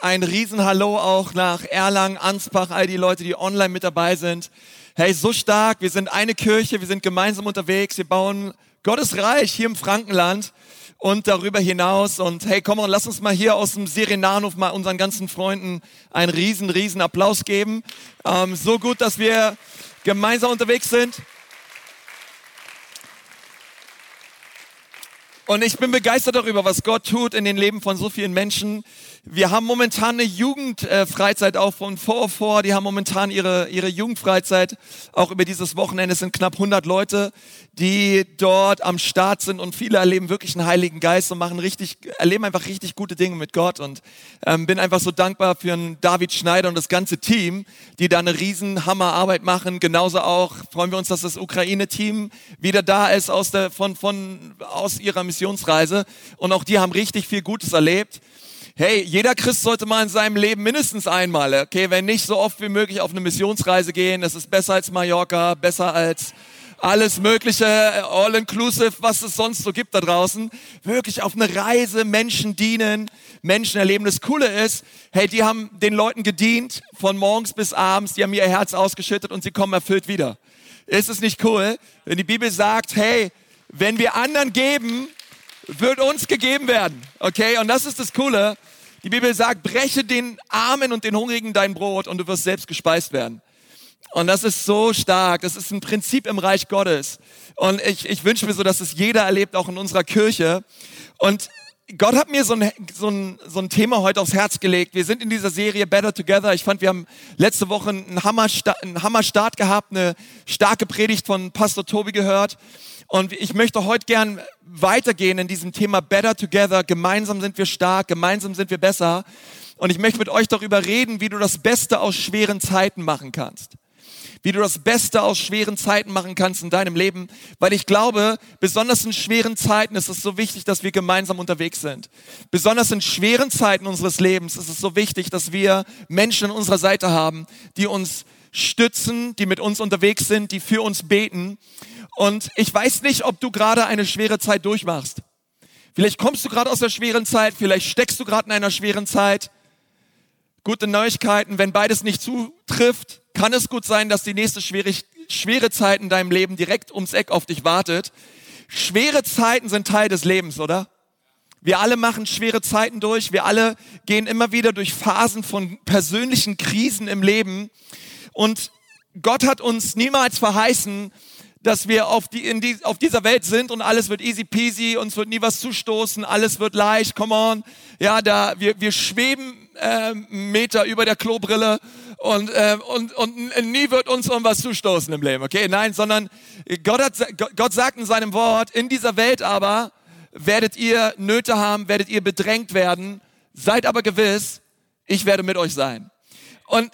ein Riesenhallo auch nach Erlangen, Ansbach, all die Leute, die online mit dabei sind. Hey, so stark. Wir sind eine Kirche, wir sind gemeinsam unterwegs. Wir bauen Gottes Reich hier im Frankenland und darüber hinaus. Und hey, komm und lass uns mal hier aus dem Sirenanhof mal unseren ganzen Freunden einen riesen, riesen Applaus geben. Ähm, so gut, dass wir gemeinsam unterwegs sind. Und ich bin begeistert darüber, was Gott tut in den Leben von so vielen Menschen. Wir haben momentan eine Jugendfreizeit auch von vor. Die haben momentan ihre, ihre Jugendfreizeit. Auch über dieses Wochenende es sind knapp 100 Leute, die dort am Start sind und viele erleben wirklich einen Heiligen Geist und machen richtig, erleben einfach richtig gute Dinge mit Gott und ähm, bin einfach so dankbar für einen David Schneider und das ganze Team, die da eine riesen Hammerarbeit machen. Genauso auch freuen wir uns, dass das Ukraine-Team wieder da ist aus der, von, von, aus ihrer Missionsreise und auch die haben richtig viel Gutes erlebt. Hey, jeder Christ sollte mal in seinem Leben mindestens einmal, okay, wenn nicht so oft wie möglich auf eine Missionsreise gehen. Das ist besser als Mallorca, besser als alles Mögliche, all-inclusive, was es sonst so gibt da draußen. Wirklich auf eine Reise, Menschen dienen, Menschen erleben. Das Coole ist, hey, die haben den Leuten gedient von morgens bis abends, die haben ihr Herz ausgeschüttet und sie kommen erfüllt wieder. Ist es nicht cool, wenn die Bibel sagt, hey, wenn wir anderen geben, wird uns gegeben werden. Okay, und das ist das Coole. Die Bibel sagt, breche den Armen und den Hungrigen dein Brot und du wirst selbst gespeist werden. Und das ist so stark. Das ist ein Prinzip im Reich Gottes. Und ich, ich wünsche mir so, dass es jeder erlebt, auch in unserer Kirche. Und Gott hat mir so ein, so, ein, so ein Thema heute aufs Herz gelegt. Wir sind in dieser Serie Better Together. Ich fand, wir haben letzte Woche einen Hammerstart, einen Hammerstart gehabt, eine starke Predigt von Pastor Tobi gehört. Und ich möchte heute gern weitergehen in diesem Thema Better Together. Gemeinsam sind wir stark, gemeinsam sind wir besser. Und ich möchte mit euch darüber reden, wie du das Beste aus schweren Zeiten machen kannst. Wie du das Beste aus schweren Zeiten machen kannst in deinem Leben. Weil ich glaube, besonders in schweren Zeiten ist es so wichtig, dass wir gemeinsam unterwegs sind. Besonders in schweren Zeiten unseres Lebens ist es so wichtig, dass wir Menschen an unserer Seite haben, die uns stützen, die mit uns unterwegs sind, die für uns beten. Und ich weiß nicht, ob du gerade eine schwere Zeit durchmachst. Vielleicht kommst du gerade aus der schweren Zeit, vielleicht steckst du gerade in einer schweren Zeit. Gute Neuigkeiten, wenn beides nicht zutrifft, kann es gut sein, dass die nächste schwere, schwere Zeit in deinem Leben direkt ums Eck auf dich wartet. Schwere Zeiten sind Teil des Lebens, oder? Wir alle machen schwere Zeiten durch. Wir alle gehen immer wieder durch Phasen von persönlichen Krisen im Leben. Und Gott hat uns niemals verheißen, dass wir auf, die, in die, auf dieser Welt sind und alles wird easy peasy, uns wird nie was zustoßen, alles wird leicht, come on. Ja, da, wir, wir schweben äh, Meter über der Klobrille und, äh, und, und nie wird uns irgendwas zustoßen im Leben, okay? Nein, sondern Gott, hat, Gott sagt in seinem Wort, in dieser Welt aber werdet ihr Nöte haben, werdet ihr bedrängt werden, seid aber gewiss, ich werde mit euch sein. Und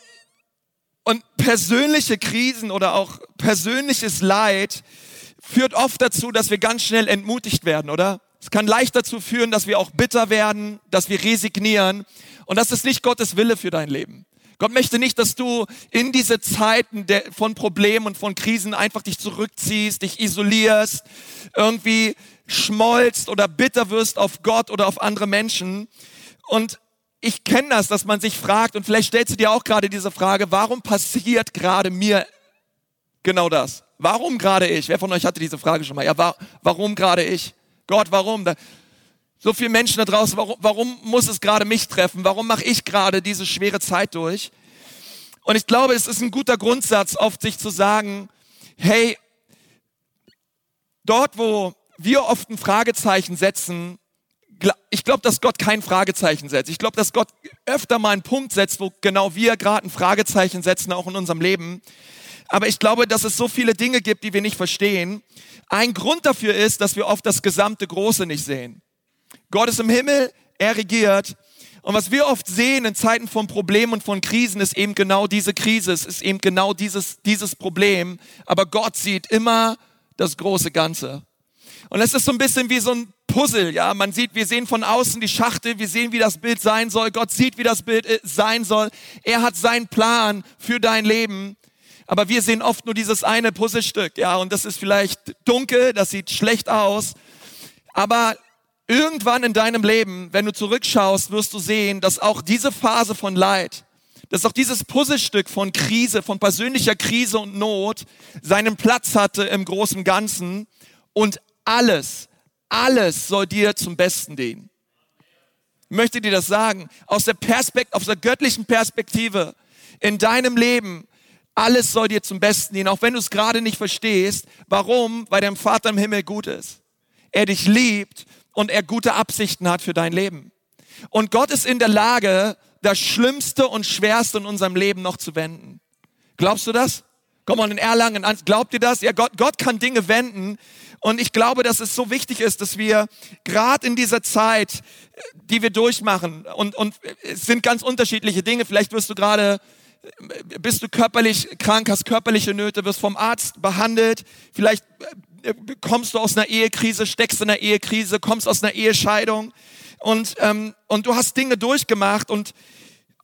und persönliche Krisen oder auch persönliches Leid führt oft dazu, dass wir ganz schnell entmutigt werden, oder? Es kann leicht dazu führen, dass wir auch bitter werden, dass wir resignieren. Und das ist nicht Gottes Wille für dein Leben. Gott möchte nicht, dass du in diese Zeiten von Problemen und von Krisen einfach dich zurückziehst, dich isolierst, irgendwie schmolzt oder bitter wirst auf Gott oder auf andere Menschen. Und ich kenne das, dass man sich fragt, und vielleicht stellst du dir auch gerade diese Frage, warum passiert gerade mir genau das? Warum gerade ich? Wer von euch hatte diese Frage schon mal? Ja, wa warum gerade ich? Gott, warum? Da, so viele Menschen da draußen, warum, warum muss es gerade mich treffen? Warum mache ich gerade diese schwere Zeit durch? Und ich glaube, es ist ein guter Grundsatz, oft sich zu sagen, hey, dort, wo wir oft ein Fragezeichen setzen, ich glaube, dass Gott kein Fragezeichen setzt. Ich glaube, dass Gott öfter mal einen Punkt setzt, wo genau wir gerade ein Fragezeichen setzen, auch in unserem Leben. Aber ich glaube, dass es so viele Dinge gibt, die wir nicht verstehen. Ein Grund dafür ist, dass wir oft das gesamte Große nicht sehen. Gott ist im Himmel, er regiert. Und was wir oft sehen in Zeiten von Problemen und von Krisen, ist eben genau diese Krise, es ist eben genau dieses, dieses Problem. Aber Gott sieht immer das große Ganze. Und es ist so ein bisschen wie so ein Puzzle, ja. Man sieht, wir sehen von außen die Schachtel, wir sehen, wie das Bild sein soll. Gott sieht, wie das Bild äh, sein soll. Er hat seinen Plan für dein Leben. Aber wir sehen oft nur dieses eine Puzzlestück, ja. Und das ist vielleicht dunkel, das sieht schlecht aus. Aber irgendwann in deinem Leben, wenn du zurückschaust, wirst du sehen, dass auch diese Phase von Leid, dass auch dieses Puzzlestück von Krise, von persönlicher Krise und Not seinen Platz hatte im großen Ganzen und alles, alles soll dir zum Besten dienen. Ich möchte dir das sagen, aus der Perspekt aus der göttlichen Perspektive in deinem Leben, alles soll dir zum Besten dienen, auch wenn du es gerade nicht verstehst. Warum? Weil dein Vater im Himmel gut ist. Er dich liebt und er gute Absichten hat für dein Leben. Und Gott ist in der Lage, das Schlimmste und Schwerste in unserem Leben noch zu wenden. Glaubst du das? Komm mal in Erlangen an. Glaubt ihr das? Ja, Gott, Gott kann Dinge wenden. Und ich glaube, dass es so wichtig ist, dass wir gerade in dieser Zeit, die wir durchmachen, und, und es sind ganz unterschiedliche Dinge. Vielleicht wirst du gerade, bist du körperlich krank, hast körperliche Nöte, wirst vom Arzt behandelt. Vielleicht äh, kommst du aus einer Ehekrise, steckst in einer Ehekrise, kommst aus einer Ehescheidung und, ähm, und du hast Dinge durchgemacht und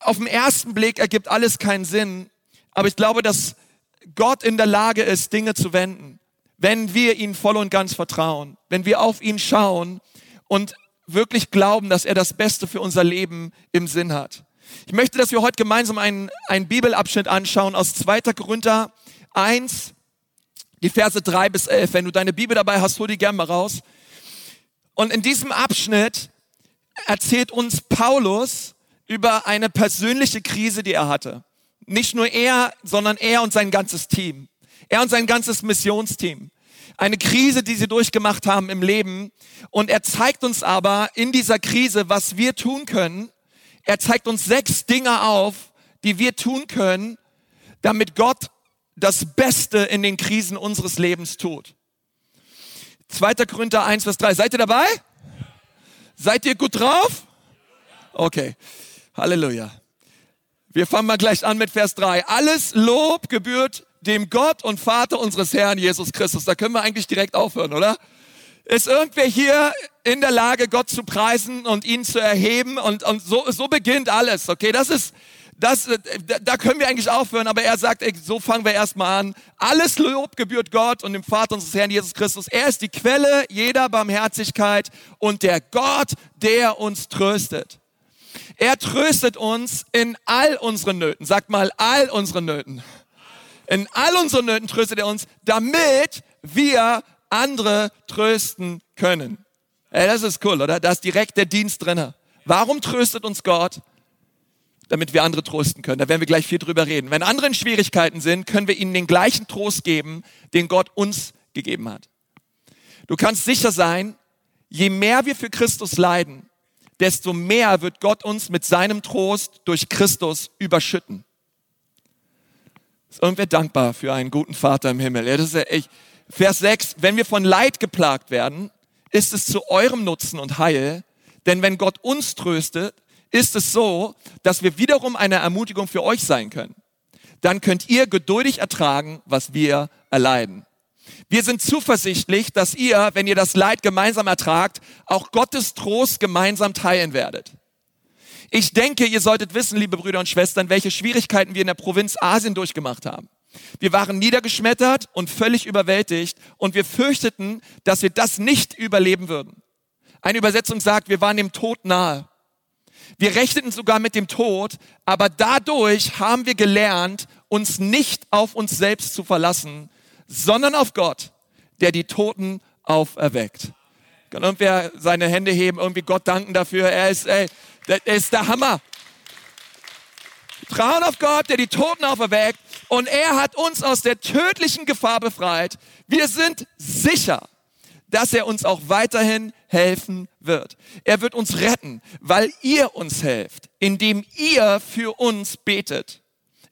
auf den ersten Blick ergibt alles keinen Sinn. Aber ich glaube, dass Gott in der Lage ist, Dinge zu wenden, wenn wir ihn voll und ganz vertrauen, wenn wir auf ihn schauen und wirklich glauben, dass er das Beste für unser Leben im Sinn hat. Ich möchte, dass wir heute gemeinsam einen, einen Bibelabschnitt anschauen aus 2. Korinther 1, die Verse 3 bis 11. Wenn du deine Bibel dabei hast, hol die gerne mal raus. Und in diesem Abschnitt erzählt uns Paulus über eine persönliche Krise, die er hatte. Nicht nur er, sondern er und sein ganzes Team. Er und sein ganzes Missionsteam. Eine Krise, die sie durchgemacht haben im Leben. Und er zeigt uns aber in dieser Krise, was wir tun können. Er zeigt uns sechs Dinge auf, die wir tun können, damit Gott das Beste in den Krisen unseres Lebens tut. 2. Korinther 1, Vers 3. Seid ihr dabei? Seid ihr gut drauf? Okay. Halleluja. Wir fangen mal gleich an mit Vers 3. Alles Lob gebührt dem Gott und Vater unseres Herrn Jesus Christus. Da können wir eigentlich direkt aufhören, oder? Ist irgendwer hier in der Lage, Gott zu preisen und ihn zu erheben? Und, und so, so beginnt alles, okay? Das ist, das, äh, da können wir eigentlich aufhören, aber er sagt, ey, so fangen wir erstmal an. Alles Lob gebührt Gott und dem Vater unseres Herrn Jesus Christus. Er ist die Quelle jeder Barmherzigkeit und der Gott, der uns tröstet. Er tröstet uns in all unseren Nöten. Sagt mal, all unseren Nöten. In all unseren Nöten tröstet er uns, damit wir andere trösten können. Ey, das ist cool, oder? Da ist direkt der Dienst drinne. Warum tröstet uns Gott? damit wir andere trösten können. Da werden wir gleich viel drüber reden. Wenn andere in Schwierigkeiten sind, können wir ihnen den gleichen Trost geben, den Gott uns gegeben hat. Du kannst sicher sein, je mehr wir für Christus leiden, desto mehr wird Gott uns mit seinem Trost durch Christus überschütten. Ist irgendwer dankbar für einen guten Vater im Himmel? Ja, das ist ja echt. Vers 6, wenn wir von Leid geplagt werden, ist es zu eurem Nutzen und Heil, denn wenn Gott uns tröstet, ist es so, dass wir wiederum eine Ermutigung für euch sein können. Dann könnt ihr geduldig ertragen, was wir erleiden. Wir sind zuversichtlich, dass ihr, wenn ihr das Leid gemeinsam ertragt, auch Gottes Trost gemeinsam teilen werdet. Ich denke, ihr solltet wissen, liebe Brüder und Schwestern, welche Schwierigkeiten wir in der Provinz Asien durchgemacht haben. Wir waren niedergeschmettert und völlig überwältigt und wir fürchteten, dass wir das nicht überleben würden. Eine Übersetzung sagt, wir waren dem Tod nahe. Wir rechneten sogar mit dem Tod, aber dadurch haben wir gelernt, uns nicht auf uns selbst zu verlassen, sondern auf Gott, der die Toten auferweckt. Kann irgendwer seine Hände heben, irgendwie Gott danken dafür? Er ist, ey, er ist der Hammer. Trauen auf Gott, der die Toten auferweckt und er hat uns aus der tödlichen Gefahr befreit. Wir sind sicher, dass er uns auch weiterhin helfen wird. Er wird uns retten, weil ihr uns helft, indem ihr für uns betet.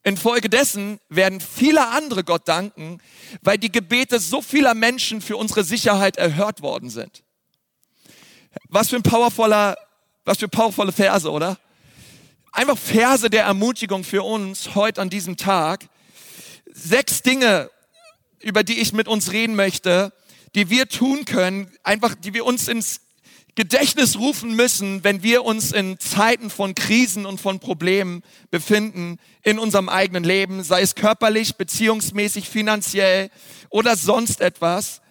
Infolgedessen werden viele andere Gott danken, weil die Gebete so vieler Menschen für unsere Sicherheit erhört worden sind. Was für ein powervoller, was für powervolle Verse, oder? Einfach Verse der Ermutigung für uns heute an diesem Tag. Sechs Dinge, über die ich mit uns reden möchte, die wir tun können, einfach, die wir uns ins Gedächtnis rufen müssen, wenn wir uns in Zeiten von Krisen und von Problemen befinden in unserem eigenen Leben, sei es körperlich, beziehungsmäßig, finanziell oder sonst etwas.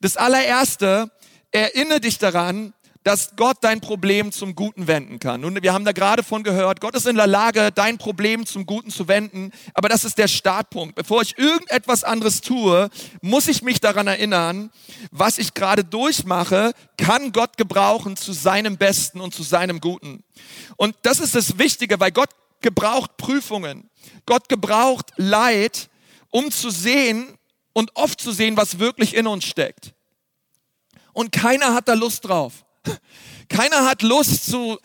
Das allererste, erinnere dich daran, dass Gott dein Problem zum Guten wenden kann. Nun, wir haben da gerade von gehört, Gott ist in der Lage, dein Problem zum Guten zu wenden, aber das ist der Startpunkt. Bevor ich irgendetwas anderes tue, muss ich mich daran erinnern, was ich gerade durchmache, kann Gott gebrauchen zu seinem Besten und zu seinem Guten. Und das ist das Wichtige, weil Gott gebraucht Prüfungen. Gott gebraucht Leid, um zu sehen und oft zu sehen, was wirklich in uns steckt. Und keiner hat da Lust drauf. Keiner hat Lust zu,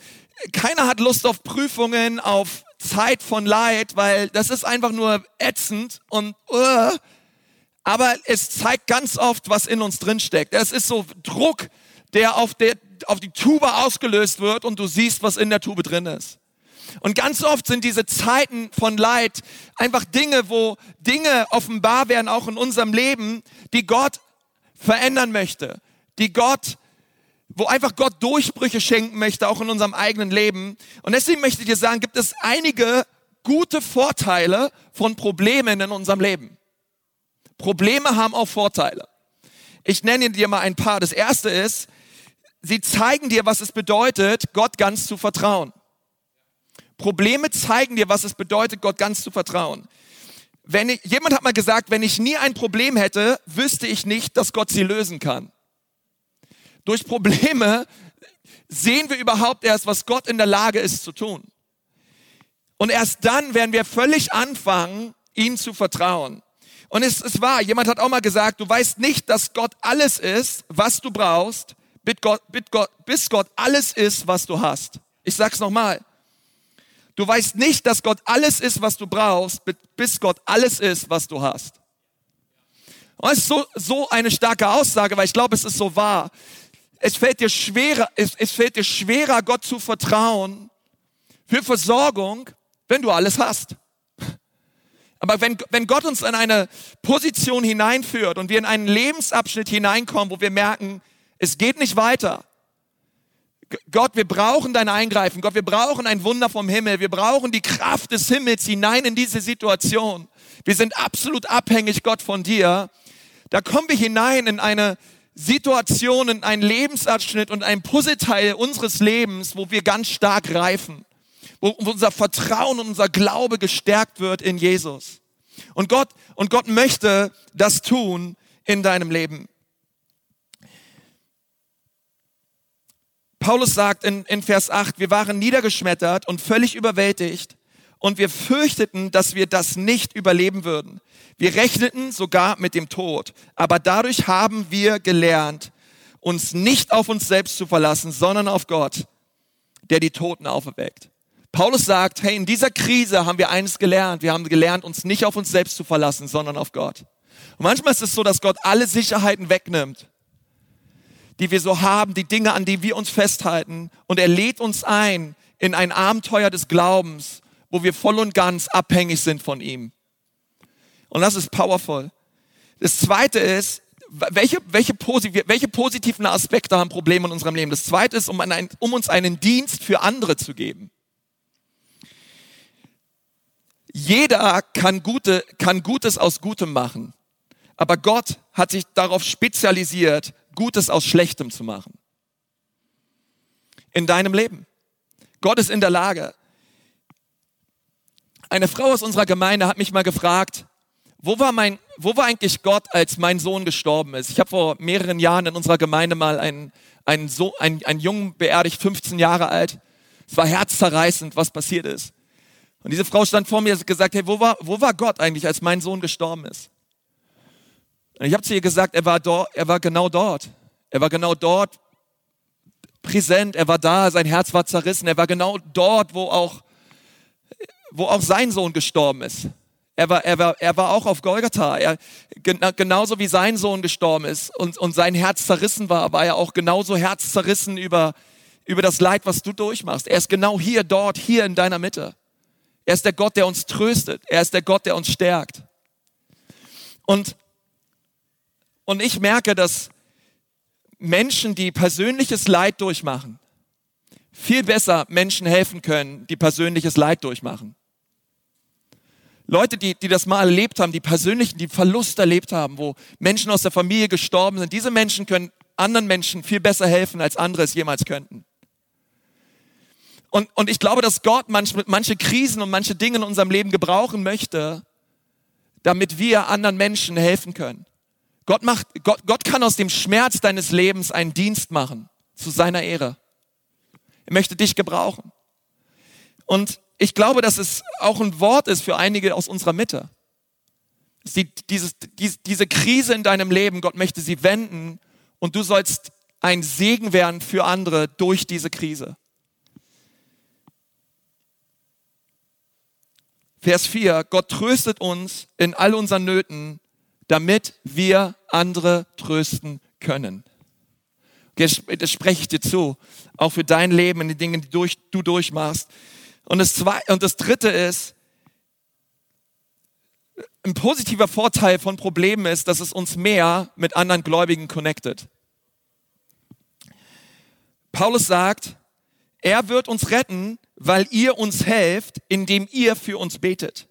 keiner hat Lust auf Prüfungen, auf Zeit von Leid, weil das ist einfach nur ätzend und uh, aber es zeigt ganz oft, was in uns drin steckt. Es ist so Druck, der auf, der auf die Tube ausgelöst wird und du siehst, was in der Tube drin ist. Und ganz oft sind diese Zeiten von Leid einfach Dinge, wo Dinge offenbar werden, auch in unserem Leben, die Gott verändern möchte, die Gott wo einfach Gott Durchbrüche schenken möchte, auch in unserem eigenen Leben. Und deswegen möchte ich dir sagen, gibt es einige gute Vorteile von Problemen in unserem Leben. Probleme haben auch Vorteile. Ich nenne dir mal ein paar. Das erste ist, sie zeigen dir, was es bedeutet, Gott ganz zu vertrauen. Probleme zeigen dir, was es bedeutet, Gott ganz zu vertrauen. Wenn ich, jemand hat mal gesagt, wenn ich nie ein Problem hätte, wüsste ich nicht, dass Gott sie lösen kann. Durch Probleme sehen wir überhaupt erst, was Gott in der Lage ist zu tun. Und erst dann werden wir völlig anfangen, ihm zu vertrauen. Und es ist wahr, jemand hat auch mal gesagt, du weißt nicht, dass Gott alles ist, was du brauchst, bis Gott alles ist, was du hast. Ich sag's nochmal. Du weißt nicht, dass Gott alles ist, was du brauchst, bis Gott alles ist, was du hast. Und es ist so, so eine starke Aussage, weil ich glaube, es ist so wahr es fällt dir schwerer, es, es fällt dir schwerer, Gott zu vertrauen für Versorgung, wenn du alles hast. Aber wenn, wenn Gott uns in eine Position hineinführt und wir in einen Lebensabschnitt hineinkommen, wo wir merken, es geht nicht weiter. Gott, wir brauchen dein Eingreifen. Gott, wir brauchen ein Wunder vom Himmel. Wir brauchen die Kraft des Himmels hinein in diese Situation. Wir sind absolut abhängig, Gott, von dir. Da kommen wir hinein in eine Situationen, ein Lebensabschnitt und ein Puzzleteil unseres Lebens, wo wir ganz stark reifen, wo unser Vertrauen und unser Glaube gestärkt wird in Jesus. Und Gott, und Gott möchte das tun in deinem Leben. Paulus sagt in, in Vers 8, wir waren niedergeschmettert und völlig überwältigt und wir fürchteten, dass wir das nicht überleben würden. Wir rechneten sogar mit dem Tod, aber dadurch haben wir gelernt, uns nicht auf uns selbst zu verlassen, sondern auf Gott, der die Toten auferweckt. Paulus sagt, hey, in dieser Krise haben wir eines gelernt. Wir haben gelernt, uns nicht auf uns selbst zu verlassen, sondern auf Gott. Und manchmal ist es so, dass Gott alle Sicherheiten wegnimmt, die wir so haben, die Dinge, an die wir uns festhalten. Und er lädt uns ein in ein Abenteuer des Glaubens, wo wir voll und ganz abhängig sind von ihm. Und das ist powerful. Das zweite ist, welche, welche, welche positiven Aspekte haben Probleme in unserem Leben? Das zweite ist, um, ein, um uns einen Dienst für andere zu geben. Jeder kann, gute, kann Gutes aus Gutem machen. Aber Gott hat sich darauf spezialisiert, Gutes aus Schlechtem zu machen. In deinem Leben. Gott ist in der Lage. Eine Frau aus unserer Gemeinde hat mich mal gefragt, wo war mein, wo war eigentlich Gott, als mein Sohn gestorben ist? Ich habe vor mehreren Jahren in unserer Gemeinde mal einen, einen, so, einen, einen Jungen beerdigt, 15 Jahre alt. Es war herzzerreißend, was passiert ist. Und diese Frau stand vor mir und hat gesagt, hey, wo war, wo war Gott eigentlich, als mein Sohn gestorben ist? Und ich habe zu ihr gesagt, er war, dort, er war genau dort. Er war genau dort präsent, er war da, sein Herz war zerrissen, er war genau dort, wo auch, wo auch sein Sohn gestorben ist. Er war, er war, er war auch auf Golgatha. Er, genauso wie sein Sohn gestorben ist und, und sein Herz zerrissen war, war er auch genauso herzzerrissen über, über das Leid, was du durchmachst. Er ist genau hier, dort, hier in deiner Mitte. Er ist der Gott, der uns tröstet. Er ist der Gott, der uns stärkt. Und, und ich merke, dass Menschen, die persönliches Leid durchmachen, viel besser Menschen helfen können, die persönliches Leid durchmachen. Leute, die, die das mal erlebt haben, die persönlichen, die Verlust erlebt haben, wo Menschen aus der Familie gestorben sind, diese Menschen können anderen Menschen viel besser helfen, als andere es jemals könnten. Und, und ich glaube, dass Gott manche, manche Krisen und manche Dinge in unserem Leben gebrauchen möchte, damit wir anderen Menschen helfen können. Gott, macht, Gott, Gott kann aus dem Schmerz deines Lebens einen Dienst machen, zu seiner Ehre. Er möchte dich gebrauchen. Und ich glaube, dass es auch ein Wort ist für einige aus unserer Mitte. Die, dieses, die, diese Krise in deinem Leben, Gott möchte sie wenden und du sollst ein Segen werden für andere durch diese Krise. Vers 4, Gott tröstet uns in all unseren Nöten, damit wir andere trösten können. Das spreche ich dir zu, auch für dein Leben, in den Dingen, die du durchmachst. Und das, zwei, und das Dritte ist, ein positiver Vorteil von Problemen ist, dass es uns mehr mit anderen Gläubigen connected. Paulus sagt, er wird uns retten, weil ihr uns helft, indem ihr für uns betet.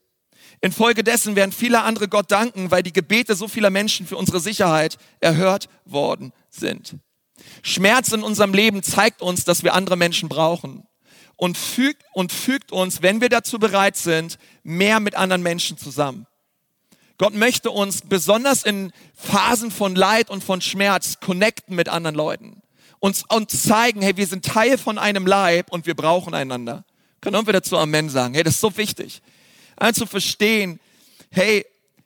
Infolgedessen werden viele andere Gott danken, weil die Gebete so vieler Menschen für unsere Sicherheit erhört worden sind. Schmerz in unserem Leben zeigt uns, dass wir andere Menschen brauchen und fügt, und fügt uns, wenn wir dazu bereit sind, mehr mit anderen Menschen zusammen. Gott möchte uns besonders in Phasen von Leid und von Schmerz connecten mit anderen Leuten. Uns, uns zeigen, hey, wir sind Teil von einem Leib und wir brauchen einander. Können wir dazu Amen sagen? Hey, das ist so wichtig. Also zu verstehen, hey,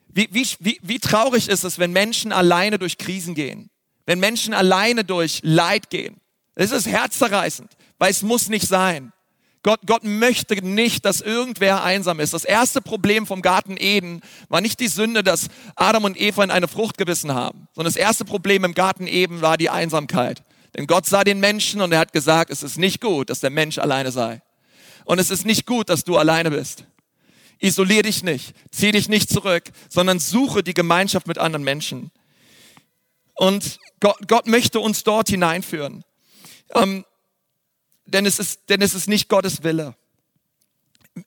wie, wie, wie, wie traurig ist es, wenn Menschen alleine durch Krisen gehen? Wenn Menschen alleine durch Leid gehen? Es ist herzzerreißend, weil es muss nicht sein. Gott, Gott möchte nicht, dass irgendwer einsam ist. Das erste Problem vom Garten Eden war nicht die Sünde, dass Adam und Eva in eine Frucht gebissen haben, sondern das erste Problem im Garten Eden war die Einsamkeit. Denn Gott sah den Menschen und er hat gesagt, es ist nicht gut, dass der Mensch alleine sei. Und es ist nicht gut, dass du alleine bist. Isolier dich nicht, zieh dich nicht zurück, sondern suche die Gemeinschaft mit anderen Menschen. Und Gott, Gott möchte uns dort hineinführen. Ähm, denn es ist, denn es ist nicht Gottes Wille.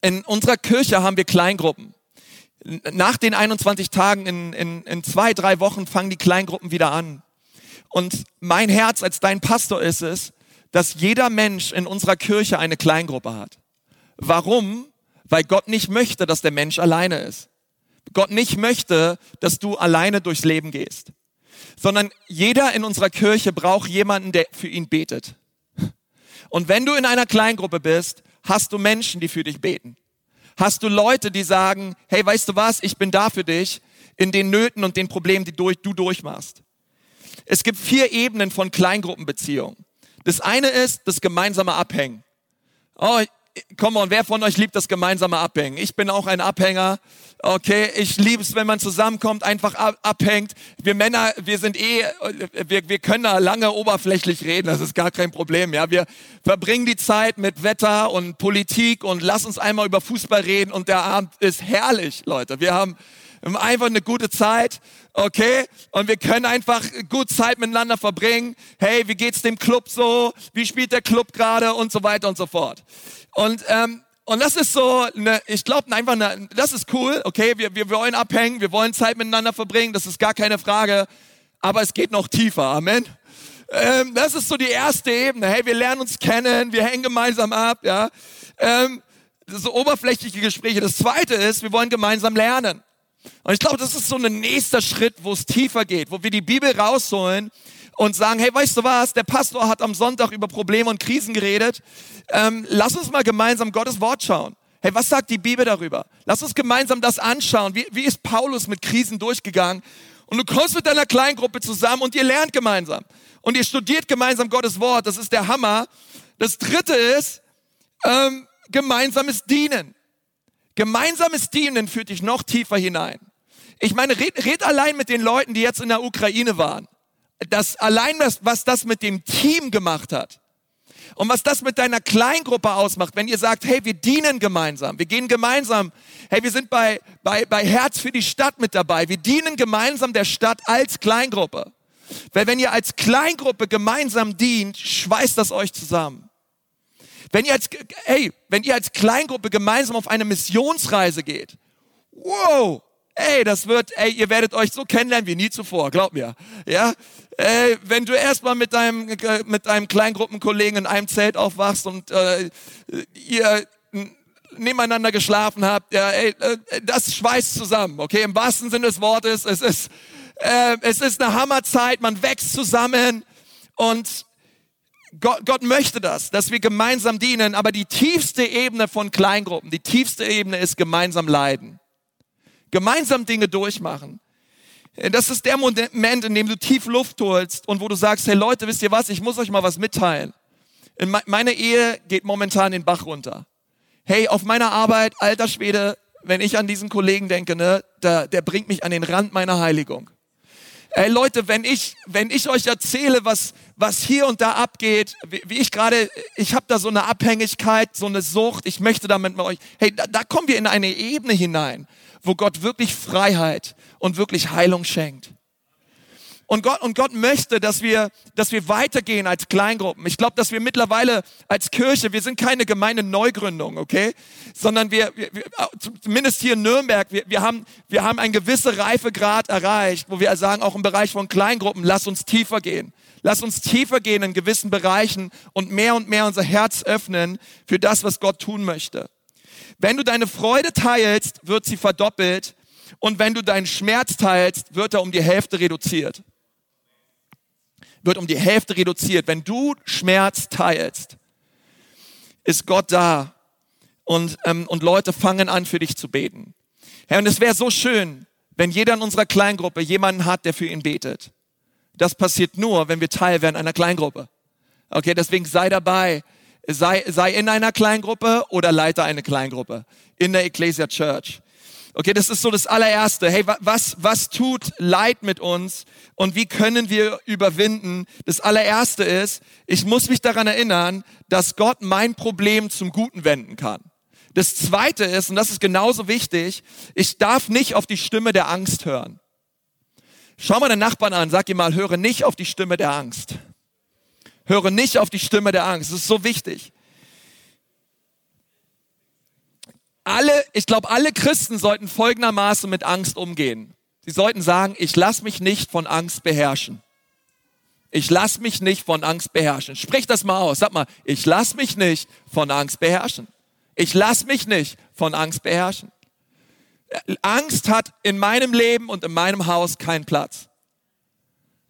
In unserer Kirche haben wir Kleingruppen. Nach den 21 Tagen in, in, in zwei, drei Wochen fangen die Kleingruppen wieder an. Und mein Herz als dein Pastor ist es, dass jeder Mensch in unserer Kirche eine Kleingruppe hat. Warum? Weil Gott nicht möchte, dass der Mensch alleine ist. Gott nicht möchte, dass du alleine durchs Leben gehst. Sondern jeder in unserer Kirche braucht jemanden, der für ihn betet. Und wenn du in einer Kleingruppe bist, hast du Menschen, die für dich beten. Hast du Leute, die sagen, hey, weißt du was, ich bin da für dich in den Nöten und den Problemen, die du durchmachst. Es gibt vier Ebenen von Kleingruppenbeziehungen. Das eine ist das gemeinsame Abhängen. Oh, komm on, wer von euch liebt das gemeinsame Abhängen? Ich bin auch ein Abhänger. Okay, ich liebe es, wenn man zusammenkommt, einfach abhängt. Wir Männer, wir sind eh, wir, wir können da lange oberflächlich reden, das ist gar kein Problem. Ja, wir verbringen die Zeit mit Wetter und Politik und lass uns einmal über Fußball reden und der Abend ist herrlich, Leute. Wir haben einfach eine gute Zeit, okay? Und wir können einfach gut Zeit miteinander verbringen. Hey, wie geht's dem Club so? Wie spielt der Club gerade? Und so weiter und so fort. Und ähm, und das ist so, eine, ich glaube einfach, eine, das ist cool, okay, wir, wir wollen abhängen, wir wollen Zeit miteinander verbringen, das ist gar keine Frage, aber es geht noch tiefer, Amen. Ähm, das ist so die erste Ebene, hey, wir lernen uns kennen, wir hängen gemeinsam ab, ja. Ähm, so oberflächliche Gespräche. Das zweite ist, wir wollen gemeinsam lernen. Und ich glaube, das ist so ein nächster Schritt, wo es tiefer geht, wo wir die Bibel rausholen und sagen, hey, weißt du was, der Pastor hat am Sonntag über Probleme und Krisen geredet. Ähm, lass uns mal gemeinsam Gottes Wort schauen. Hey, was sagt die Bibel darüber? Lass uns gemeinsam das anschauen. Wie, wie ist Paulus mit Krisen durchgegangen? Und du kommst mit deiner Kleingruppe zusammen und ihr lernt gemeinsam. Und ihr studiert gemeinsam Gottes Wort. Das ist der Hammer. Das dritte ist ähm, gemeinsames Dienen. Gemeinsames Dienen führt dich noch tiefer hinein. Ich meine, red, red allein mit den Leuten, die jetzt in der Ukraine waren das allein das, was das mit dem Team gemacht hat und was das mit deiner Kleingruppe ausmacht, wenn ihr sagt, hey, wir dienen gemeinsam, wir gehen gemeinsam, hey, wir sind bei, bei, bei Herz für die Stadt mit dabei, wir dienen gemeinsam der Stadt als Kleingruppe. Weil wenn ihr als Kleingruppe gemeinsam dient, schweißt das euch zusammen. Wenn ihr als, hey, wenn ihr als Kleingruppe gemeinsam auf eine Missionsreise geht, wow, ey, das wird, ey, ihr werdet euch so kennenlernen wie nie zuvor, glaub mir. Ja, ey, wenn du erstmal mit deinem, mit deinem Kleingruppenkollegen in einem Zelt aufwachst und äh, ihr nebeneinander geschlafen habt, ja, ey, äh, das schweißt zusammen, okay, im wahrsten Sinne des Wortes, es ist, äh, es ist eine Hammerzeit, man wächst zusammen und Gott, Gott möchte das, dass wir gemeinsam dienen, aber die tiefste Ebene von Kleingruppen, die tiefste Ebene ist gemeinsam leiden. Gemeinsam Dinge durchmachen. Das ist der Moment, in dem du tief Luft holst und wo du sagst, hey Leute, wisst ihr was, ich muss euch mal was mitteilen. Meine Ehe geht momentan den Bach runter. Hey, auf meiner Arbeit, alter Schwede, wenn ich an diesen Kollegen denke, ne, der, der bringt mich an den Rand meiner Heiligung. Ey Leute, wenn ich, wenn ich euch erzähle, was, was hier und da abgeht, wie, wie ich gerade, ich habe da so eine Abhängigkeit, so eine Sucht, ich möchte damit mit euch, hey, da, da kommen wir in eine Ebene hinein, wo Gott wirklich Freiheit und wirklich Heilung schenkt. Und Gott, und Gott möchte, dass wir, dass wir weitergehen als Kleingruppen. Ich glaube, dass wir mittlerweile als Kirche, wir sind keine gemeine Neugründung, okay? Sondern wir, wir, zumindest hier in Nürnberg, wir, wir, haben, wir haben einen gewissen Reifegrad erreicht, wo wir sagen, auch im Bereich von Kleingruppen, lass uns tiefer gehen. Lass uns tiefer gehen in gewissen Bereichen und mehr und mehr unser Herz öffnen für das, was Gott tun möchte. Wenn du deine Freude teilst, wird sie verdoppelt. Und wenn du deinen Schmerz teilst, wird er um die Hälfte reduziert wird um die Hälfte reduziert. Wenn du Schmerz teilst, ist Gott da und, ähm, und Leute fangen an, für dich zu beten. Herr, und es wäre so schön, wenn jeder in unserer Kleingruppe jemanden hat, der für ihn betet. Das passiert nur, wenn wir Teil werden einer Kleingruppe. Okay, deswegen sei dabei. Sei, sei in einer Kleingruppe oder leite eine Kleingruppe in der Ecclesia Church. Okay, das ist so das allererste. Hey, was, was tut Leid mit uns und wie können wir überwinden? Das allererste ist, ich muss mich daran erinnern, dass Gott mein Problem zum Guten wenden kann. Das zweite ist, und das ist genauso wichtig, ich darf nicht auf die Stimme der Angst hören. Schau mal den Nachbarn an, sag ihm mal, höre nicht auf die Stimme der Angst. Höre nicht auf die Stimme der Angst. Das ist so wichtig. Alle, ich glaube, alle Christen sollten folgendermaßen mit Angst umgehen. Sie sollten sagen, ich lasse mich nicht von Angst beherrschen. Ich lasse mich nicht von Angst beherrschen. Sprich das mal aus. Sag mal, ich lasse mich nicht von Angst beherrschen. Ich lasse mich nicht von Angst beherrschen. Angst hat in meinem Leben und in meinem Haus keinen Platz.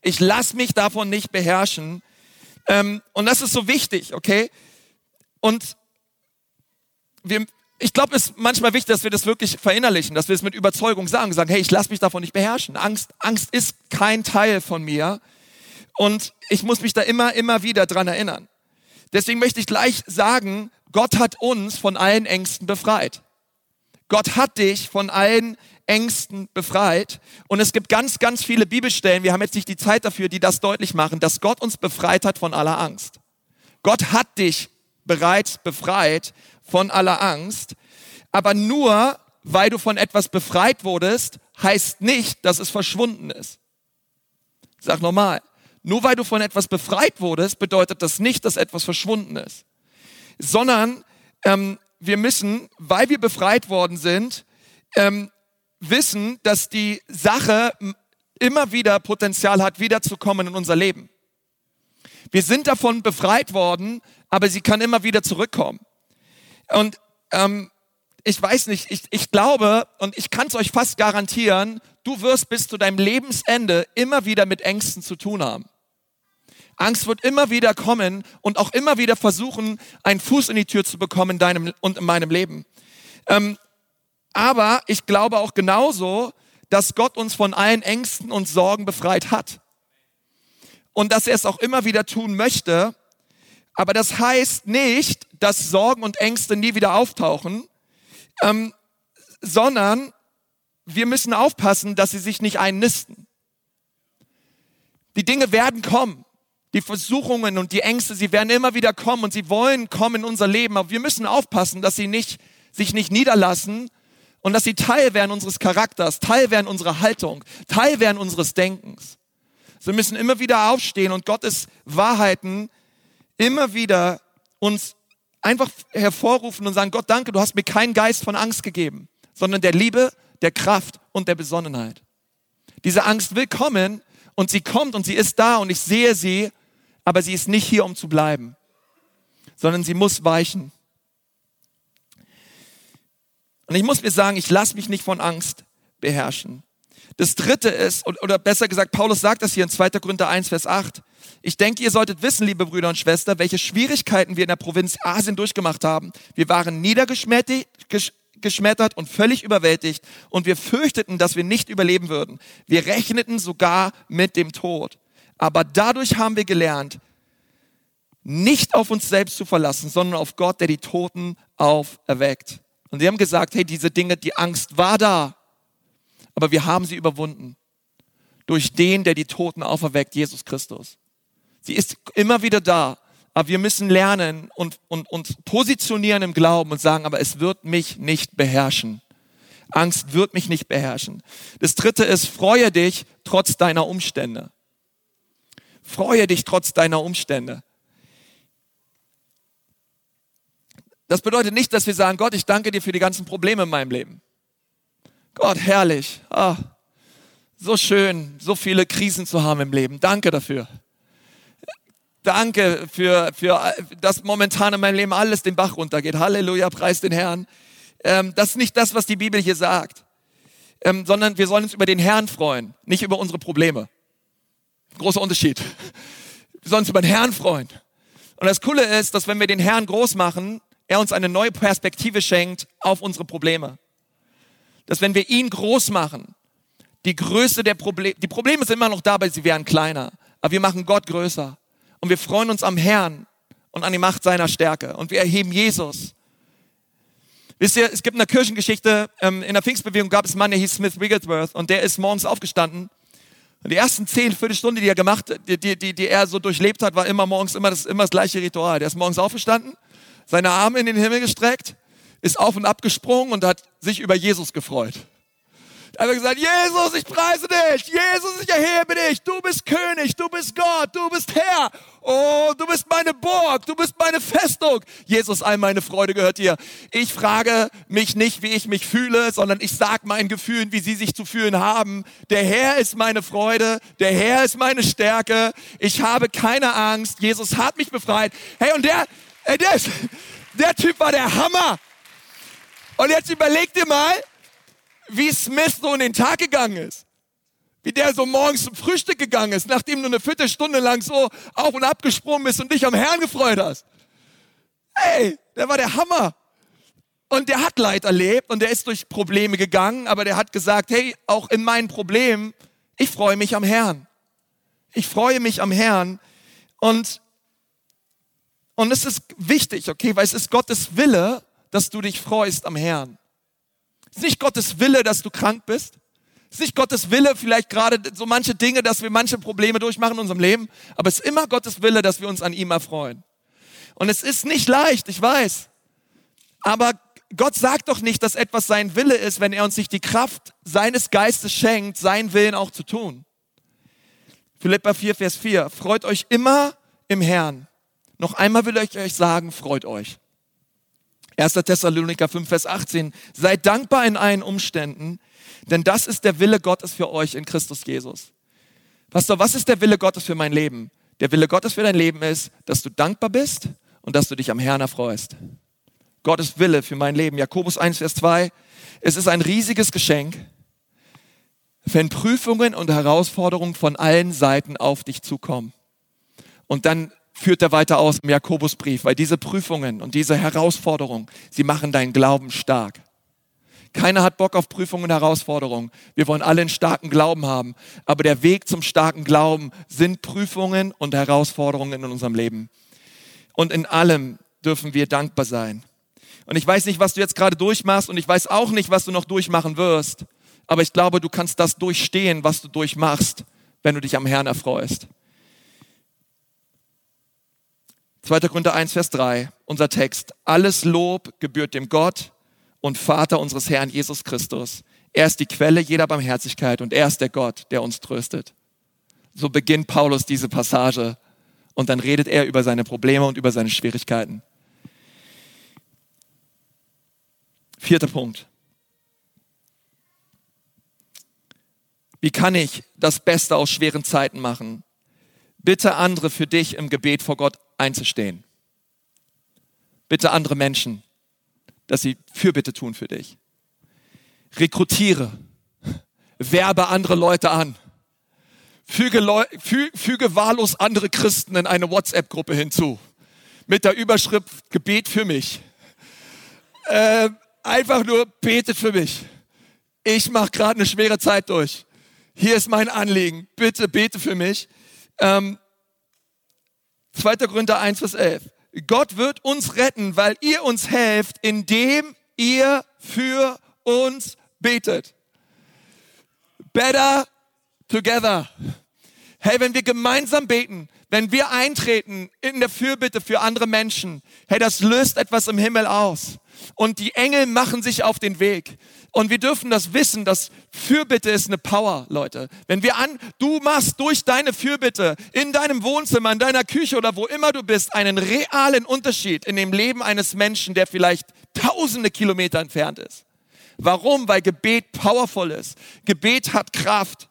Ich lasse mich davon nicht beherrschen. Ähm, und das ist so wichtig, okay? Und wir, ich glaube, es ist manchmal wichtig, dass wir das wirklich verinnerlichen, dass wir es mit Überzeugung sagen, sagen, hey, ich lasse mich davon nicht beherrschen. Angst, Angst ist kein Teil von mir und ich muss mich da immer, immer wieder dran erinnern. Deswegen möchte ich gleich sagen, Gott hat uns von allen Ängsten befreit. Gott hat dich von allen Ängsten befreit. Und es gibt ganz, ganz viele Bibelstellen, wir haben jetzt nicht die Zeit dafür, die das deutlich machen, dass Gott uns befreit hat von aller Angst. Gott hat dich bereits befreit von aller Angst. Aber nur weil du von etwas befreit wurdest, heißt nicht, dass es verschwunden ist. sag nochmal. Nur weil du von etwas befreit wurdest, bedeutet das nicht, dass etwas verschwunden ist. Sondern ähm, wir müssen, weil wir befreit worden sind, ähm, wissen, dass die Sache immer wieder Potenzial hat, wiederzukommen in unser Leben. Wir sind davon befreit worden, aber sie kann immer wieder zurückkommen. Und ähm, ich weiß nicht, ich, ich glaube und ich kann es euch fast garantieren, du wirst bis zu deinem Lebensende immer wieder mit Ängsten zu tun haben. Angst wird immer wieder kommen und auch immer wieder versuchen, einen Fuß in die Tür zu bekommen in deinem und in meinem Leben. Ähm, aber ich glaube auch genauso, dass Gott uns von allen Ängsten und Sorgen befreit hat. Und dass er es auch immer wieder tun möchte. Aber das heißt nicht, dass Sorgen und Ängste nie wieder auftauchen, ähm, sondern wir müssen aufpassen, dass sie sich nicht einnisten. Die Dinge werden kommen. Die Versuchungen und die Ängste, sie werden immer wieder kommen und sie wollen kommen in unser Leben. Aber wir müssen aufpassen, dass sie nicht, sich nicht niederlassen und dass sie Teil werden unseres Charakters, Teil werden unserer Haltung, Teil werden unseres Denkens. Sie müssen immer wieder aufstehen und Gottes Wahrheiten immer wieder uns einfach hervorrufen und sagen, Gott, danke, du hast mir keinen Geist von Angst gegeben, sondern der Liebe, der Kraft und der Besonnenheit. Diese Angst will kommen und sie kommt und sie ist da und ich sehe sie, aber sie ist nicht hier, um zu bleiben, sondern sie muss weichen. Und ich muss mir sagen, ich lasse mich nicht von Angst beherrschen. Das dritte ist, oder besser gesagt, Paulus sagt das hier in 2. Korinther 1, Vers 8. Ich denke, ihr solltet wissen, liebe Brüder und Schwestern, welche Schwierigkeiten wir in der Provinz Asien durchgemacht haben. Wir waren niedergeschmettert und völlig überwältigt und wir fürchteten, dass wir nicht überleben würden. Wir rechneten sogar mit dem Tod. Aber dadurch haben wir gelernt, nicht auf uns selbst zu verlassen, sondern auf Gott, der die Toten auferweckt. Und sie haben gesagt, hey, diese Dinge, die Angst war da, aber wir haben sie überwunden. Durch den, der die Toten auferweckt, Jesus Christus. Sie ist immer wieder da, aber wir müssen lernen und, und uns positionieren im Glauben und sagen, aber es wird mich nicht beherrschen. Angst wird mich nicht beherrschen. Das dritte ist, freue dich trotz deiner Umstände. Freue dich trotz deiner Umstände. Das bedeutet nicht, dass wir sagen, Gott, ich danke dir für die ganzen Probleme in meinem Leben. Gott, herrlich. Ah, so schön, so viele Krisen zu haben im Leben. Danke dafür. Danke für, für das momentan in meinem Leben alles den Bach runtergeht. Halleluja, preis den Herrn. Ähm, das ist nicht das, was die Bibel hier sagt, ähm, sondern wir sollen uns über den Herrn freuen, nicht über unsere Probleme. Großer Unterschied. Wir sollen uns über den Herrn freuen. Und das Coole ist, dass wenn wir den Herrn groß machen, er uns eine neue Perspektive schenkt auf unsere Probleme. Dass wenn wir ihn groß machen, die Größe der Probleme, die Probleme sind immer noch da, weil sie wären kleiner, aber wir machen Gott größer. Und wir freuen uns am Herrn und an die Macht seiner Stärke. Und wir erheben Jesus. Wisst ihr, es gibt eine Kirchengeschichte, ähm, in der Pfingstbewegung gab es einen Mann, der hieß Smith Wigglesworth und der ist morgens aufgestanden und die ersten zehn, Viertelstunde, die er gemacht, die, die, die, er so durchlebt hat, war immer morgens immer das, immer das gleiche Ritual. Der ist morgens aufgestanden, seine Arme in den Himmel gestreckt, ist auf und ab gesprungen und hat sich über Jesus gefreut. Hat gesagt, Jesus, ich preise dich. Jesus, ich erhebe dich. Du bist König, du bist Gott, du bist Herr. Oh, du bist meine Burg, du bist meine Festung. Jesus, all meine Freude gehört dir. Ich frage mich nicht, wie ich mich fühle, sondern ich sag meinen Gefühlen, wie sie sich zu fühlen haben. Der Herr ist meine Freude, der Herr ist meine Stärke. Ich habe keine Angst. Jesus hat mich befreit. Hey, und der, ey, der, der Typ war der Hammer. Und jetzt überleg dir mal, wie Smith so in den Tag gegangen ist. Wie der so morgens zum Frühstück gegangen ist, nachdem du eine Viertelstunde lang so auf und ab gesprungen bist und dich am Herrn gefreut hast. Hey, der war der Hammer. Und der hat Leid erlebt und der ist durch Probleme gegangen, aber der hat gesagt, hey, auch in meinen Problemen, ich freue mich am Herrn. Ich freue mich am Herrn. Und, und es ist wichtig, okay, weil es ist Gottes Wille, dass du dich freust am Herrn. Ist nicht Gottes Wille, dass du krank bist. Es ist nicht Gottes Wille, vielleicht gerade so manche Dinge, dass wir manche Probleme durchmachen in unserem Leben. Aber es ist immer Gottes Wille, dass wir uns an ihm erfreuen. Und es ist nicht leicht, ich weiß. Aber Gott sagt doch nicht, dass etwas sein Wille ist, wenn er uns nicht die Kraft seines Geistes schenkt, seinen Willen auch zu tun. Philippa 4, Vers 4. Freut euch immer im Herrn. Noch einmal will ich euch sagen, freut euch. 1. Thessaloniker 5, Vers 18. Seid dankbar in allen Umständen, denn das ist der Wille Gottes für euch in Christus Jesus. Pastor, was ist der Wille Gottes für mein Leben? Der Wille Gottes für dein Leben ist, dass du dankbar bist und dass du dich am Herrn erfreust. Gottes Wille für mein Leben. Jakobus 1, Vers 2. Es ist ein riesiges Geschenk, wenn Prüfungen und Herausforderungen von allen Seiten auf dich zukommen. Und dann führt er weiter aus im Jakobusbrief, weil diese Prüfungen und diese Herausforderungen, sie machen deinen Glauben stark. Keiner hat Bock auf Prüfungen und Herausforderungen. Wir wollen alle einen starken Glauben haben. Aber der Weg zum starken Glauben sind Prüfungen und Herausforderungen in unserem Leben. Und in allem dürfen wir dankbar sein. Und ich weiß nicht, was du jetzt gerade durchmachst und ich weiß auch nicht, was du noch durchmachen wirst. Aber ich glaube, du kannst das durchstehen, was du durchmachst, wenn du dich am Herrn erfreust. 2. Korinther 1, Vers 3, unser Text. Alles Lob gebührt dem Gott und Vater unseres Herrn Jesus Christus. Er ist die Quelle jeder Barmherzigkeit und er ist der Gott, der uns tröstet. So beginnt Paulus diese Passage und dann redet er über seine Probleme und über seine Schwierigkeiten. Vierter Punkt. Wie kann ich das Beste aus schweren Zeiten machen? Bitte andere für dich im Gebet vor Gott einzustehen. Bitte andere Menschen, dass sie Fürbitte tun für dich. Rekrutiere, werbe andere Leute an. Füge, Leu füge wahllos andere Christen in eine WhatsApp-Gruppe hinzu. Mit der Überschrift Gebet für mich. Äh, einfach nur betet für mich. Ich mache gerade eine schwere Zeit durch. Hier ist mein Anliegen. Bitte bete für mich. Ähm, 2. Korinther 1, Vers 11. Gott wird uns retten, weil ihr uns helft, indem ihr für uns betet. Better together. Hey, wenn wir gemeinsam beten, wenn wir eintreten in der Fürbitte für andere Menschen, hey, das löst etwas im Himmel aus. Und die Engel machen sich auf den Weg. Und wir dürfen das wissen, dass Fürbitte ist eine Power, Leute. Wenn wir an, du machst durch deine Fürbitte in deinem Wohnzimmer, in deiner Küche oder wo immer du bist, einen realen Unterschied in dem Leben eines Menschen, der vielleicht tausende Kilometer entfernt ist. Warum? Weil Gebet powerful ist. Gebet hat Kraft.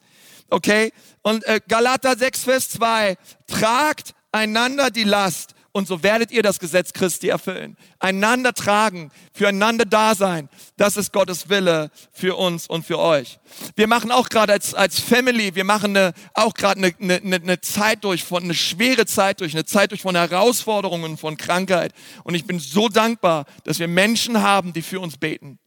Okay? Und äh, Galater 6, Vers 2, tragt einander die Last und so werdet ihr das Gesetz Christi erfüllen. Einander tragen, füreinander da sein, das ist Gottes Wille für uns und für euch. Wir machen auch gerade als, als Family, wir machen eine, auch gerade eine, eine, eine Zeit durch, von, eine schwere Zeit durch, eine Zeit durch von Herausforderungen, von Krankheit. Und ich bin so dankbar, dass wir Menschen haben, die für uns beten.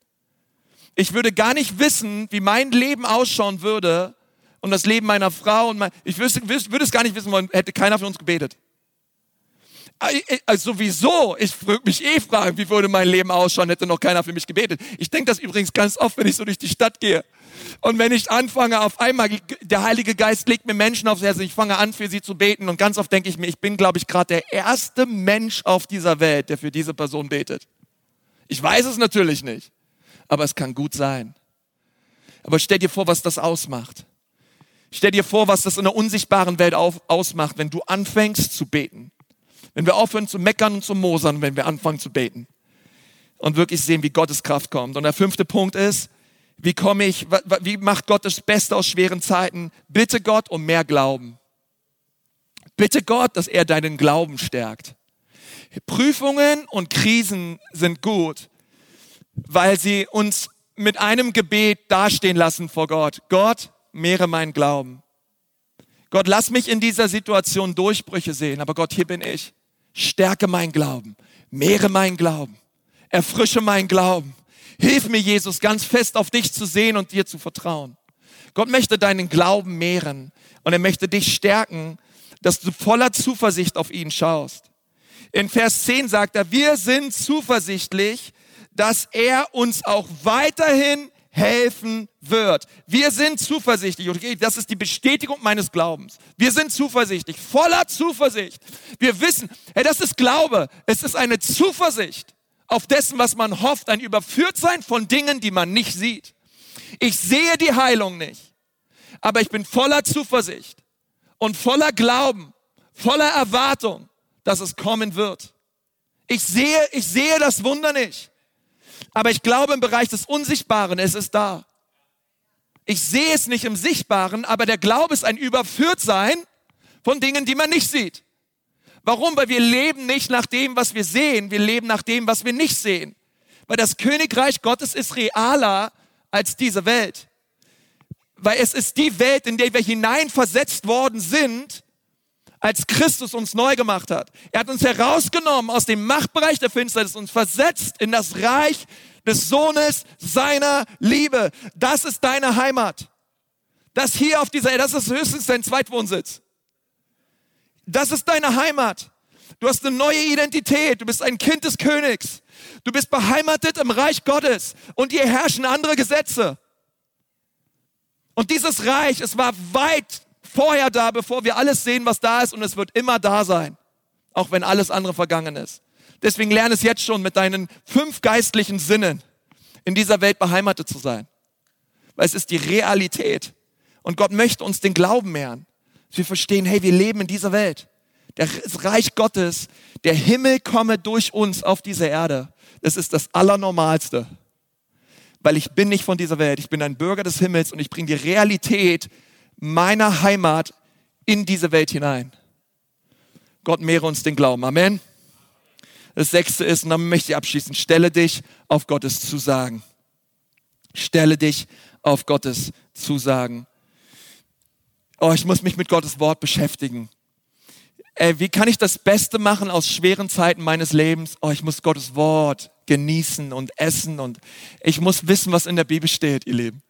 Ich würde gar nicht wissen, wie mein Leben ausschauen würde, und das Leben meiner Frau und mein, ich wüsste, würde es gar nicht wissen wollen, hätte keiner von uns gebetet. Also sowieso, ich würde mich eh fragen, wie würde mein Leben ausschauen, hätte noch keiner für mich gebetet. Ich denke das übrigens ganz oft, wenn ich so durch die Stadt gehe. Und wenn ich anfange, auf einmal, der Heilige Geist legt mir Menschen aufs Herz, ich fange an, für sie zu beten. Und ganz oft denke ich mir, ich bin, glaube ich, gerade der erste Mensch auf dieser Welt, der für diese Person betet. Ich weiß es natürlich nicht, aber es kann gut sein. Aber stell dir vor, was das ausmacht. Stell dir vor, was das in der unsichtbaren Welt auf, ausmacht, wenn du anfängst zu beten. Wenn wir aufhören zu meckern und zu mosern, wenn wir anfangen zu beten. Und wirklich sehen, wie Gottes Kraft kommt. Und der fünfte Punkt ist, wie komme ich, wie macht Gott das Beste aus schweren Zeiten? Bitte Gott um mehr Glauben. Bitte Gott, dass er deinen Glauben stärkt. Prüfungen und Krisen sind gut, weil sie uns mit einem Gebet dastehen lassen vor Gott. Gott, mehre meinen Glauben. Gott, lass mich in dieser Situation Durchbrüche sehen, aber Gott, hier bin ich. Stärke meinen Glauben, mehre meinen Glauben, erfrische meinen Glauben. Hilf mir, Jesus, ganz fest auf dich zu sehen und dir zu vertrauen. Gott möchte deinen Glauben mehren und er möchte dich stärken, dass du voller Zuversicht auf ihn schaust. In Vers 10 sagt er, wir sind zuversichtlich, dass er uns auch weiterhin helfen wird. Wir sind zuversichtlich. Okay, das ist die Bestätigung meines Glaubens. Wir sind zuversichtlich, voller Zuversicht. Wir wissen, hey, das ist Glaube. Es ist eine Zuversicht auf dessen, was man hofft, ein Überführtsein von Dingen, die man nicht sieht. Ich sehe die Heilung nicht, aber ich bin voller Zuversicht und voller Glauben, voller Erwartung, dass es kommen wird. Ich sehe, ich sehe das Wunder nicht. Aber ich glaube im Bereich des Unsichtbaren, es ist da. Ich sehe es nicht im Sichtbaren, aber der Glaube ist ein Überführtsein von Dingen, die man nicht sieht. Warum? Weil wir leben nicht nach dem, was wir sehen, wir leben nach dem, was wir nicht sehen. Weil das Königreich Gottes ist realer als diese Welt. Weil es ist die Welt, in der wir hineinversetzt worden sind, als Christus uns neu gemacht hat. Er hat uns herausgenommen aus dem Machtbereich der Finsternis und versetzt in das Reich des Sohnes seiner Liebe. Das ist deine Heimat. Das hier auf dieser, das ist höchstens dein Zweitwohnsitz. Das ist deine Heimat. Du hast eine neue Identität. Du bist ein Kind des Königs. Du bist beheimatet im Reich Gottes und hier herrschen andere Gesetze. Und dieses Reich, es war weit vorher da, bevor wir alles sehen, was da ist und es wird immer da sein, auch wenn alles andere vergangen ist. Deswegen lerne es jetzt schon mit deinen fünf geistlichen Sinnen in dieser Welt beheimatet zu sein. Weil es ist die Realität. Und Gott möchte uns den Glauben mehren. Wir verstehen, hey, wir leben in dieser Welt. Das Reich Gottes, der Himmel komme durch uns auf diese Erde. Das ist das Allernormalste. weil ich bin nicht von dieser Welt. Ich bin ein Bürger des Himmels und ich bringe die Realität meiner Heimat in diese Welt hinein. Gott mehre uns den Glauben. Amen. Das sechste ist, und dann möchte ich abschließen, stelle dich auf Gottes Zusagen. Stelle dich auf Gottes Zusagen. Oh, ich muss mich mit Gottes Wort beschäftigen. Ey, wie kann ich das Beste machen aus schweren Zeiten meines Lebens? Oh, ich muss Gottes Wort genießen und essen und ich muss wissen, was in der Bibel steht, ihr Lieben.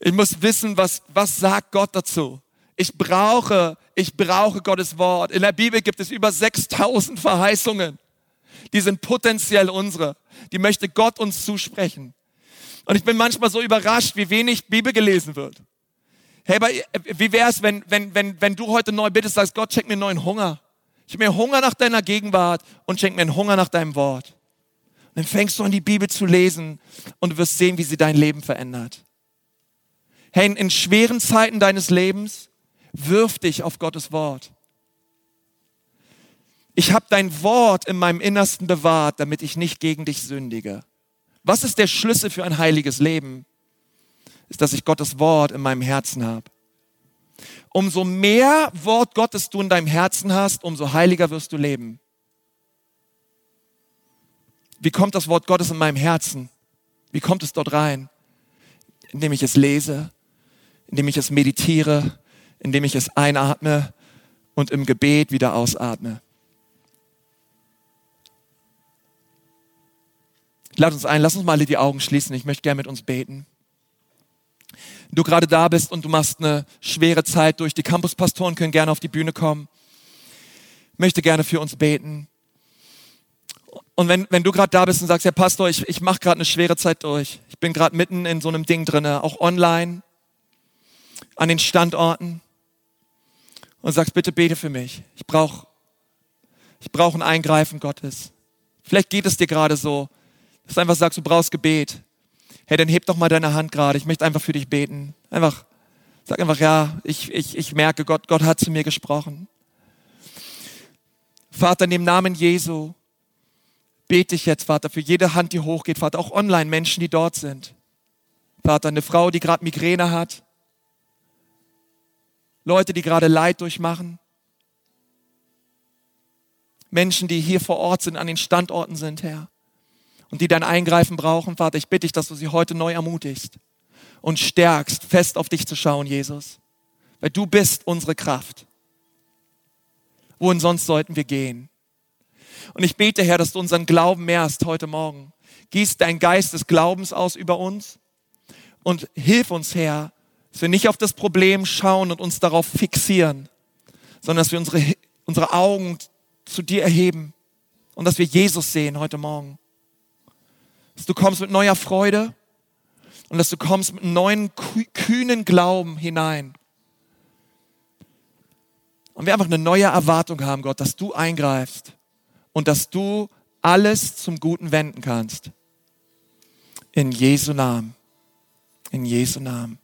Ich muss wissen, was, was sagt Gott dazu. Ich brauche, ich brauche Gottes Wort. In der Bibel gibt es über 6000 Verheißungen. Die sind potenziell unsere. Die möchte Gott uns zusprechen. Und ich bin manchmal so überrascht, wie wenig Bibel gelesen wird. Hey, aber wie wär's, wenn, wenn, wenn, wenn du heute neu bittest, sagst, Gott, schenk mir neuen Hunger. Ich habe mir Hunger nach deiner Gegenwart und schenk mir einen Hunger nach deinem Wort. Und dann fängst du an, die Bibel zu lesen und du wirst sehen, wie sie dein Leben verändert. Hey, in, schweren Zeiten deines Lebens, wirf dich auf Gottes Wort. Ich habe dein Wort in meinem Innersten bewahrt, damit ich nicht gegen dich sündige. Was ist der Schlüssel für ein heiliges Leben? Ist, dass ich Gottes Wort in meinem Herzen habe. Umso mehr Wort Gottes du in deinem Herzen hast, umso heiliger wirst du leben. Wie kommt das Wort Gottes in meinem Herzen? Wie kommt es dort rein? Indem ich es lese, indem ich es meditiere, indem ich es einatme und im Gebet wieder ausatme. Lad uns ein, lass uns mal alle die Augen schließen. Ich möchte gerne mit uns beten. Wenn du gerade da bist und du machst eine schwere Zeit durch, die Campuspastoren können gerne auf die Bühne kommen. Ich möchte gerne für uns beten. Und wenn, wenn du gerade da bist und sagst, Herr Pastor, ich, ich mache gerade eine schwere Zeit durch. Ich bin gerade mitten in so einem Ding drinne, auch online, an den Standorten. Und sagst, bitte bete für mich. Ich brauche ich brauch ein Eingreifen Gottes. Vielleicht geht es dir gerade so, dass du einfach sagst, du brauchst Gebet. Hey, dann heb doch mal deine Hand gerade. Ich möchte einfach für dich beten. Einfach, sag einfach, ja, ich, ich, ich merke, Gott, Gott hat zu mir gesprochen. Vater, in dem Namen Jesu bete ich jetzt, Vater, für jede Hand, die hochgeht, Vater, auch online Menschen, die dort sind. Vater, eine Frau, die gerade Migräne hat. Leute, die gerade Leid durchmachen. Menschen, die hier vor Ort sind, an den Standorten sind, Herr und die dein Eingreifen brauchen, Vater, ich bitte dich, dass du sie heute neu ermutigst und stärkst, fest auf dich zu schauen, Jesus. Weil du bist unsere Kraft. Wohin sonst sollten wir gehen? Und ich bete, Herr, dass du unseren Glauben mehrst heute Morgen. Gieß dein Geist des Glaubens aus über uns und hilf uns, Herr, dass wir nicht auf das Problem schauen und uns darauf fixieren, sondern dass wir unsere, unsere Augen zu dir erheben und dass wir Jesus sehen heute Morgen dass du kommst mit neuer Freude und dass du kommst mit neuen, kühnen Glauben hinein. Und wir einfach eine neue Erwartung haben, Gott, dass du eingreifst und dass du alles zum Guten wenden kannst. In Jesu Namen. In Jesu Namen.